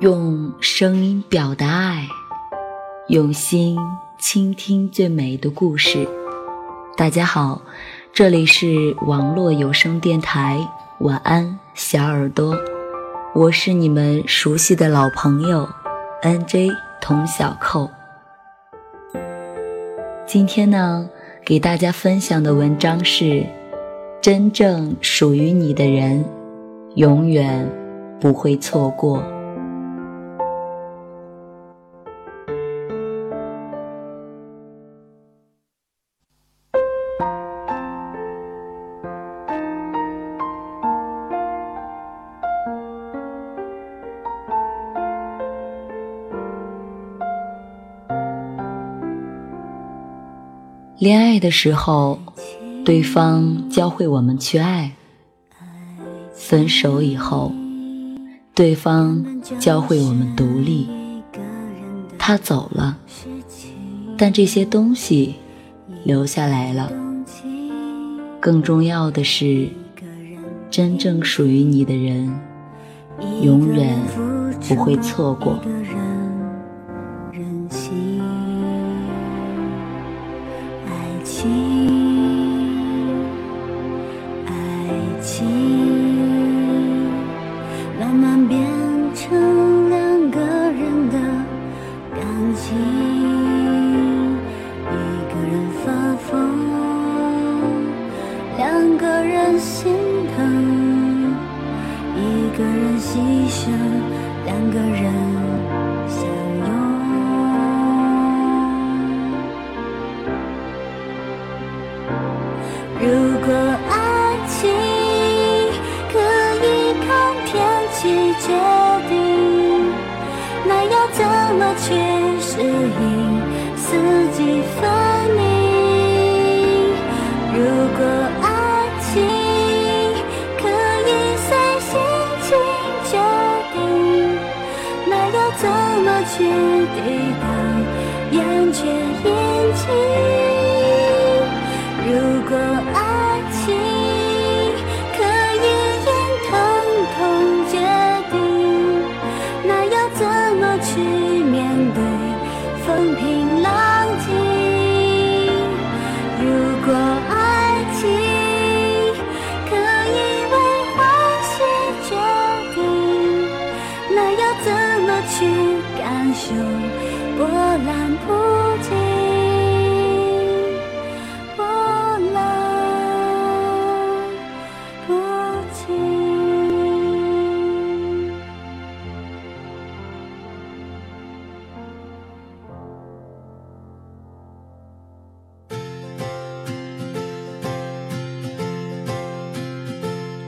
用声音表达爱，用心倾听最美的故事。大家好，这里是网络有声电台，晚安，小耳朵，我是你们熟悉的老朋友 N.J. 童小扣。今天呢，给大家分享的文章是：真正属于你的人，永远不会错过。恋爱的时候，对方教会我们去爱；分手以后，对方教会我们独立。他走了，但这些东西留下来了。更重要的是，真正属于你的人，永远不会错过。牺牲两个人相拥。如果爱情可以看天气决定那要怎么去适应四季风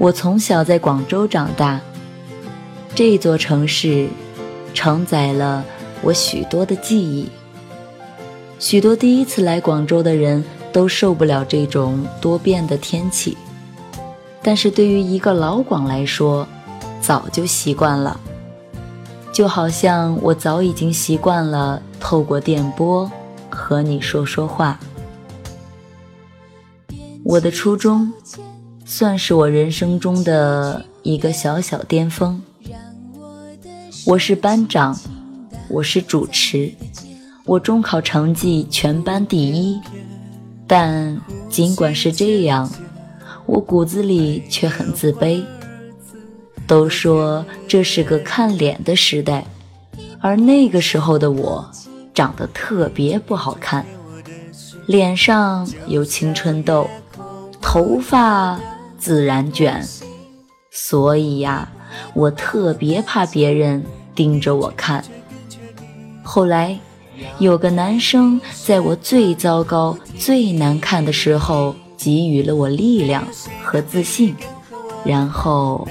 我从小在广州长大，这座城市承载了我许多的记忆。许多第一次来广州的人都受不了这种多变的天气，但是对于一个老广来说，早就习惯了。就好像我早已经习惯了透过电波和你说说话。我的初衷。算是我人生中的一个小小巅峰。我是班长，我是主持，我中考成绩全班第一。但尽管是这样，我骨子里却很自卑。都说这是个看脸的时代，而那个时候的我长得特别不好看，脸上有青春痘，头发。自然卷，所以呀，我特别怕别人盯着我看。后来，有个男生在我最糟糕、最难看的时候给予了我力量和自信，然后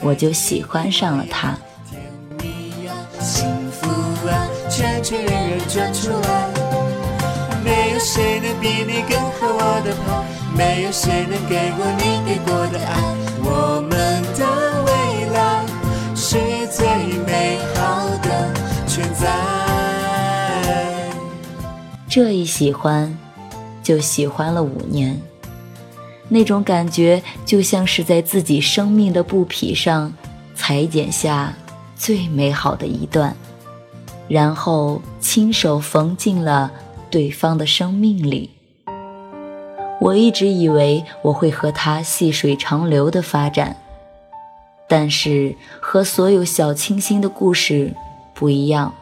我就喜欢上了他。没有谁能比你更合我的拍，没有谁能给我你给过的爱。我们的未来是最美好的存在。这一喜欢，就喜欢了五年，那种感觉就像是在自己生命的布匹上裁剪下最美好的一段，然后亲手缝进了对方的生命里。我一直以为我会和他细水长流的发展，但是和所有小清新的故事不一样。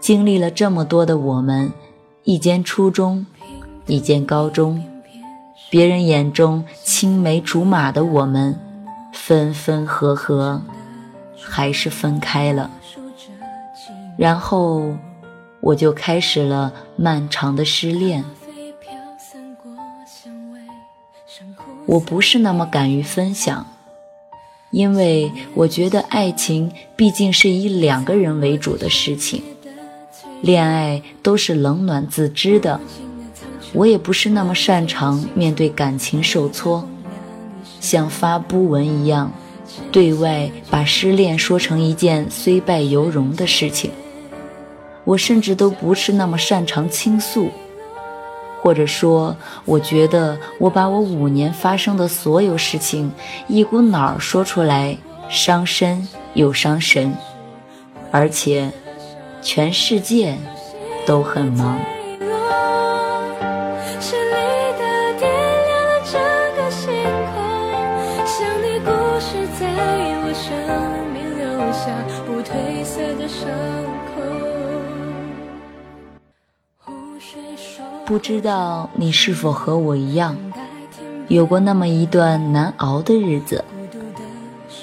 经历了这么多的我们，一间初中，一间高中，别人眼中青梅竹马的我们，分分合合，还是分开了。然后我就开始了漫长的失恋。我不是那么敢于分享，因为我觉得爱情毕竟是以两个人为主的事情，恋爱都是冷暖自知的。我也不是那么擅长面对感情受挫，像发布文一样，对外把失恋说成一件虽败犹荣的事情。我甚至都不是那么擅长倾诉。或者说，我觉得我把我五年发生的所有事情一股脑儿说出来，伤身又伤神，而且全世界都很忙。不知道你是否和我一样，有过那么一段难熬的日子。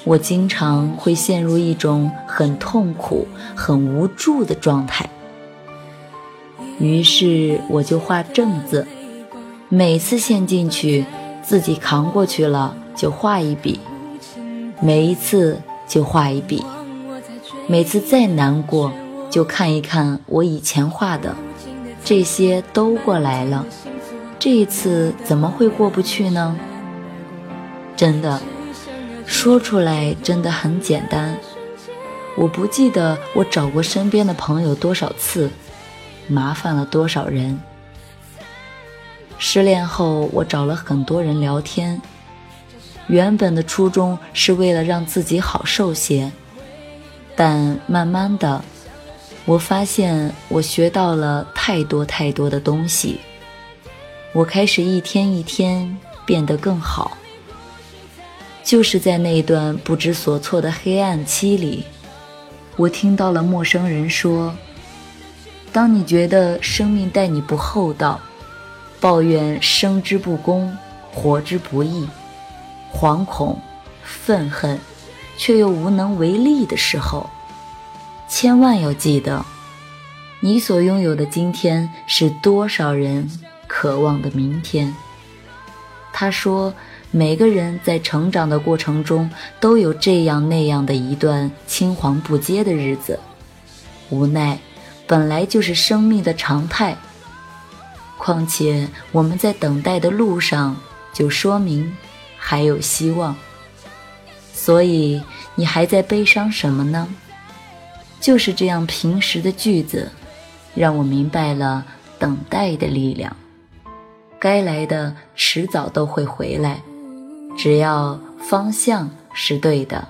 我经常会陷入一种很痛苦、很无助的状态，于是我就画正字，每次陷进去，自己扛过去了就画一笔，每一次就画一笔，每次再难过就看一看我以前画的。这些都过来了，这一次怎么会过不去呢？真的，说出来真的很简单。我不记得我找过身边的朋友多少次，麻烦了多少人。失恋后，我找了很多人聊天。原本的初衷是为了让自己好受些，但慢慢的。我发现我学到了太多太多的东西，我开始一天一天变得更好。就是在那段不知所措的黑暗期里，我听到了陌生人说：“当你觉得生命待你不厚道，抱怨生之不公，活之不易，惶恐、愤恨，却又无能为力的时候。”千万要记得，你所拥有的今天是多少人渴望的明天。他说，每个人在成长的过程中都有这样那样的一段青黄不接的日子，无奈本来就是生命的常态。况且我们在等待的路上，就说明还有希望。所以你还在悲伤什么呢？就是这样平时的句子，让我明白了等待的力量。该来的迟早都会回来，只要方向是对的。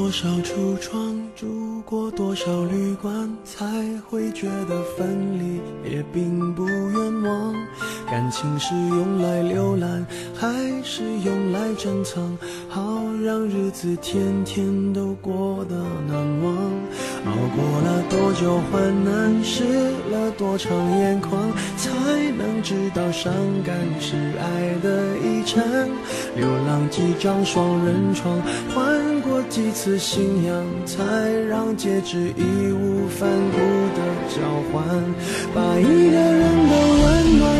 多少橱窗，住过多少旅馆，才会觉得分离也并不冤枉。感情是用来浏览，还是用来珍藏？好让日子天天都过得难忘。熬过了多久患难，湿了多长眼眶，才能知道伤感是爱的遗产。流浪几张双人床，换过几次信仰，才让戒指义无反顾的交换。把一个人的温暖。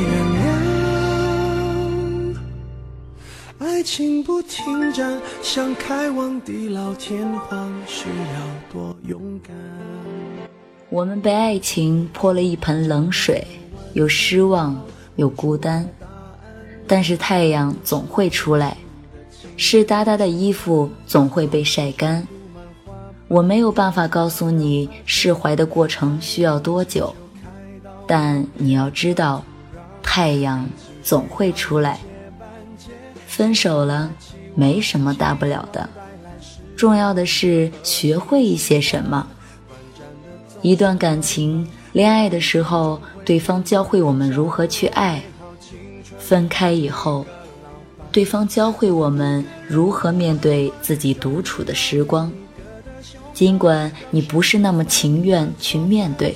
情不停站，想开往地老天荒，需要多勇敢。我们被爱情泼了一盆冷水，有失望，有孤单，但是太阳总会出来，湿哒哒的衣服总会被晒干。我没有办法告诉你释怀的过程需要多久，但你要知道，太阳总会出来。分手了，没什么大不了的，重要的是学会一些什么。一段感情，恋爱的时候，对方教会我们如何去爱；分开以后，对方教会我们如何面对自己独处的时光。尽管你不是那么情愿去面对。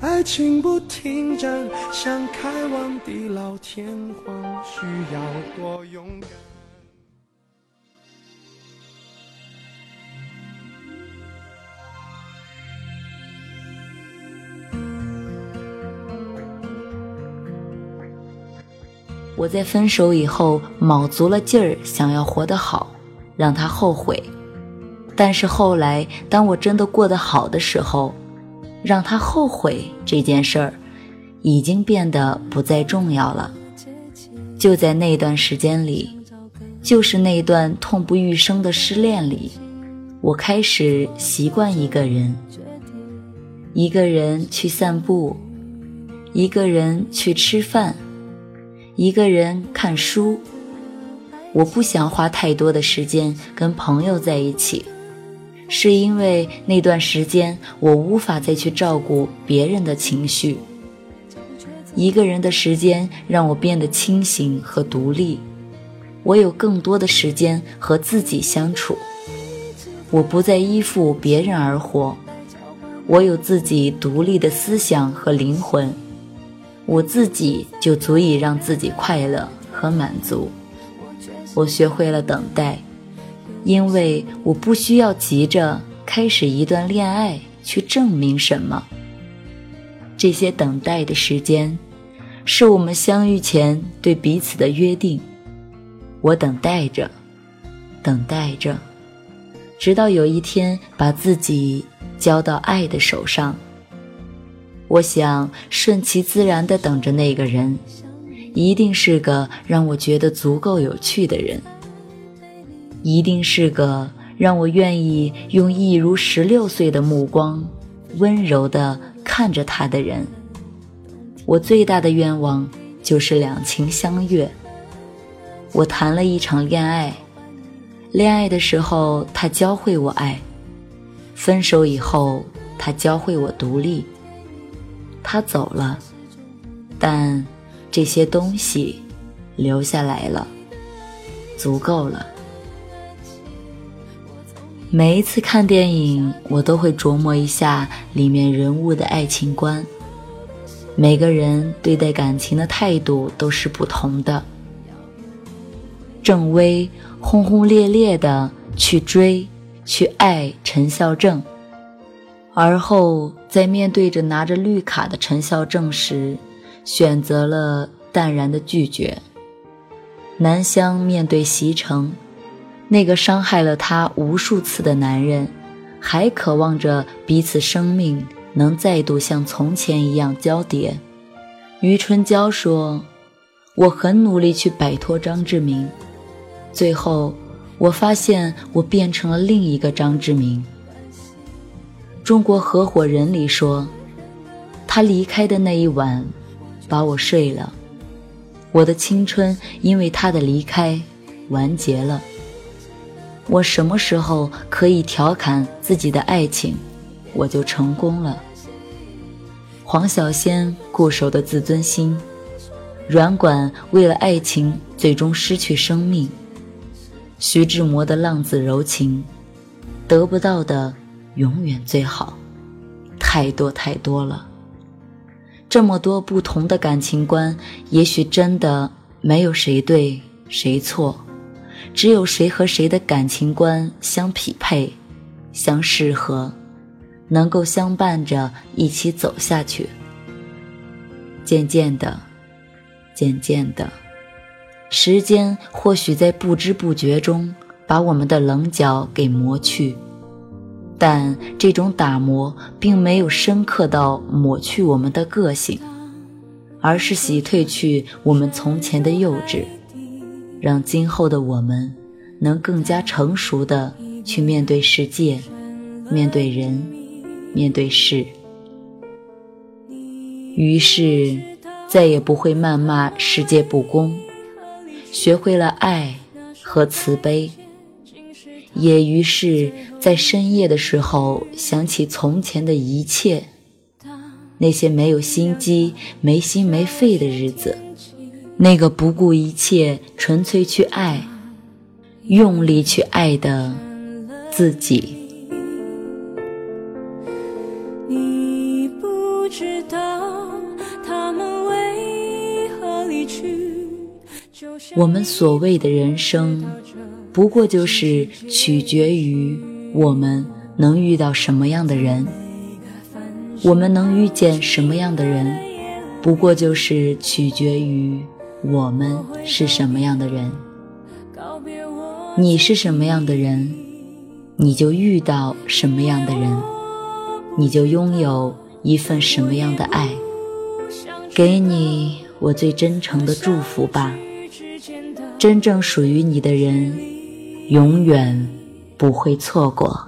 爱情不停站，想开往地老天荒，需要多勇敢。我在分手以后卯足了劲儿，想要活得好，让他后悔。但是后来，当我真的过得好的时候，让他后悔这件事儿，已经变得不再重要了。就在那段时间里，就是那段痛不欲生的失恋里，我开始习惯一个人，一个人去散步，一个人去吃饭，一个人看书。我不想花太多的时间跟朋友在一起。是因为那段时间我无法再去照顾别人的情绪，一个人的时间让我变得清醒和独立，我有更多的时间和自己相处，我不再依附别人而活，我有自己独立的思想和灵魂，我自己就足以让自己快乐和满足，我学会了等待。因为我不需要急着开始一段恋爱去证明什么。这些等待的时间，是我们相遇前对彼此的约定。我等待着，等待着，直到有一天把自己交到爱的手上。我想顺其自然地等着那个人，一定是个让我觉得足够有趣的人。一定是个让我愿意用一如十六岁的目光，温柔地看着他的人。我最大的愿望就是两情相悦。我谈了一场恋爱，恋爱的时候他教会我爱，分手以后他教会我独立。他走了，但这些东西留下来了，足够了。每一次看电影，我都会琢磨一下里面人物的爱情观。每个人对待感情的态度都是不同的。郑薇轰轰烈烈的去追、去爱陈孝正，而后在面对着拿着绿卡的陈孝正时，选择了淡然的拒绝。南湘面对席城。那个伤害了他无数次的男人，还渴望着彼此生命能再度像从前一样交叠。余春娇说：“我很努力去摆脱张志明，最后，我发现我变成了另一个张志明。中国合伙人里说，他离开的那一晚，把我睡了。我的青春因为他的离开完结了。我什么时候可以调侃自己的爱情，我就成功了。黄小仙固守的自尊心，软管为了爱情最终失去生命。徐志摩的浪子柔情，得不到的永远最好，太多太多了。这么多不同的感情观，也许真的没有谁对谁错，只有谁和谁的感情观相匹配、相适合。能够相伴着一起走下去。渐渐的，渐渐的，时间或许在不知不觉中把我们的棱角给磨去，但这种打磨并没有深刻到抹去我们的个性，而是洗褪去我们从前的幼稚，让今后的我们能更加成熟的去面对世界，面对人。面对事，于是再也不会谩骂世界不公，学会了爱和慈悲，也于是，在深夜的时候想起从前的一切，那些没有心机、没心没肺的日子，那个不顾一切、纯粹去爱、用力去爱的自己。我们所谓的人生，不过就是取决于我们能遇到什么样的人；我们能遇见什么样的人，不过就是取决于我们是什么样的人。你是什么样的人，你就遇到什么样的人，你就拥有一份什么样的爱。给你我最真诚的祝福吧。真正属于你的人，永远不会错过。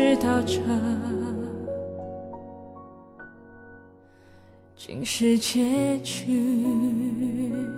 知道这竟是结局。